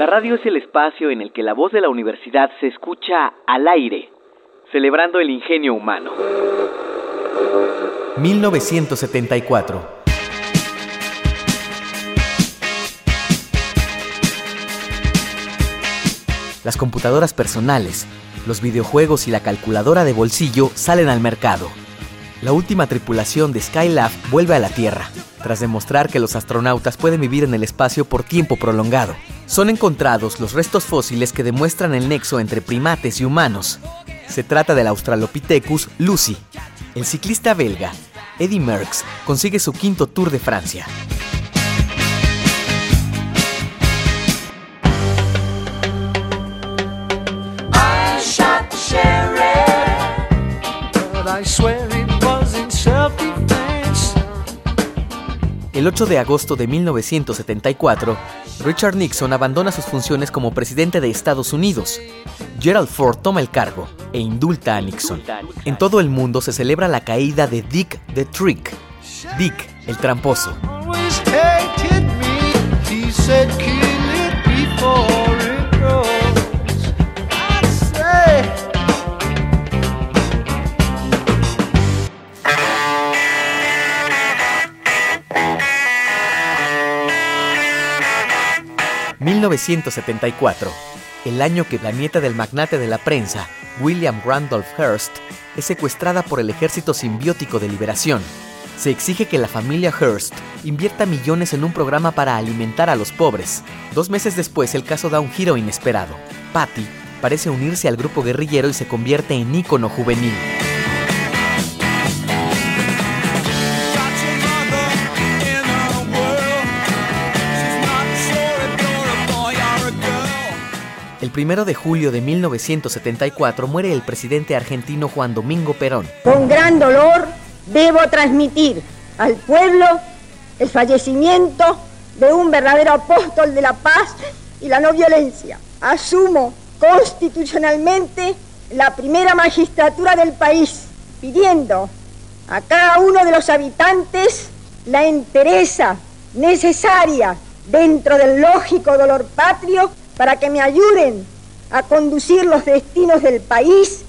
La radio es el espacio en el que la voz de la universidad se escucha al aire, celebrando el ingenio humano. 1974 Las computadoras personales, los videojuegos y la calculadora de bolsillo salen al mercado. La última tripulación de Skylab vuelve a la Tierra, tras demostrar que los astronautas pueden vivir en el espacio por tiempo prolongado. Son encontrados los restos fósiles que demuestran el nexo entre primates y humanos. Se trata del Australopithecus lucy. El ciclista belga, Eddie Merckx, consigue su quinto Tour de Francia. El 8 de agosto de 1974, Richard Nixon abandona sus funciones como presidente de Estados Unidos. Gerald Ford toma el cargo e indulta a Nixon. En todo el mundo se celebra la caída de Dick the Trick, Dick el tramposo. 1974, el año que la nieta del magnate de la prensa, William Randolph Hearst, es secuestrada por el Ejército Simbiótico de Liberación. Se exige que la familia Hearst invierta millones en un programa para alimentar a los pobres. Dos meses después, el caso da un giro inesperado. Patty parece unirse al grupo guerrillero y se convierte en ícono juvenil. El primero de julio de 1974 muere el presidente argentino Juan Domingo Perón. Con gran dolor debo transmitir al pueblo el fallecimiento de un verdadero apóstol de la paz y la no violencia. Asumo constitucionalmente la primera magistratura del país, pidiendo a cada uno de los habitantes la entereza necesaria dentro del lógico dolor patrio para que me ayuden a conducir los destinos del país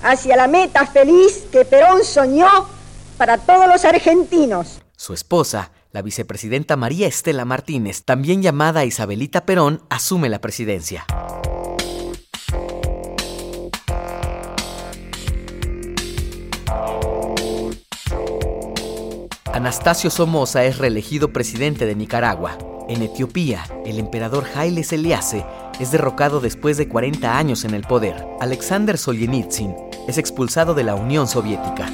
hacia la meta feliz que Perón soñó para todos los argentinos. Su esposa, la vicepresidenta María Estela Martínez, también llamada Isabelita Perón, asume la presidencia. Anastasio Somoza es reelegido presidente de Nicaragua. En Etiopía, el emperador Haile Selassie es derrocado después de 40 años en el poder. Alexander Solzhenitsyn es expulsado de la Unión Soviética.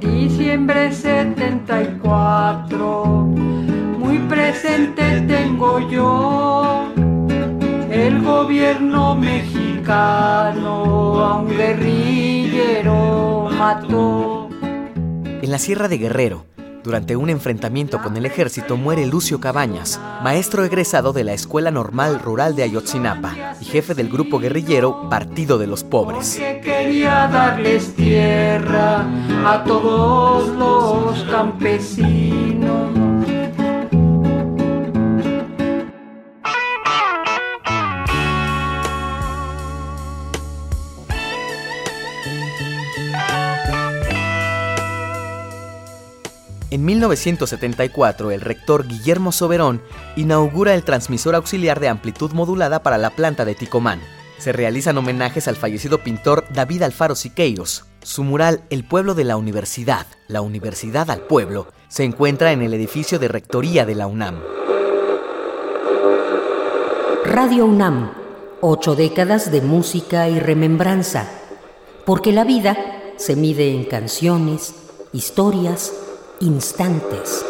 Diciembre 74, muy presente tengo yo el gobierno mexicano a un guerrillero en la Sierra de Guerrero, durante un enfrentamiento con el ejército, muere Lucio Cabañas, maestro egresado de la Escuela Normal Rural de Ayotzinapa y jefe del grupo guerrillero Partido de los Pobres. quería darles tierra a todos los campesinos. En 1974, el rector Guillermo Soberón inaugura el transmisor auxiliar de amplitud modulada para la planta de Ticomán. Se realizan homenajes al fallecido pintor David Alfaro Siqueiros. Su mural El pueblo de la universidad, la universidad al pueblo, se encuentra en el edificio de rectoría de la UNAM. Radio UNAM, ocho décadas de música y remembranza, porque la vida se mide en canciones, historias, instantes,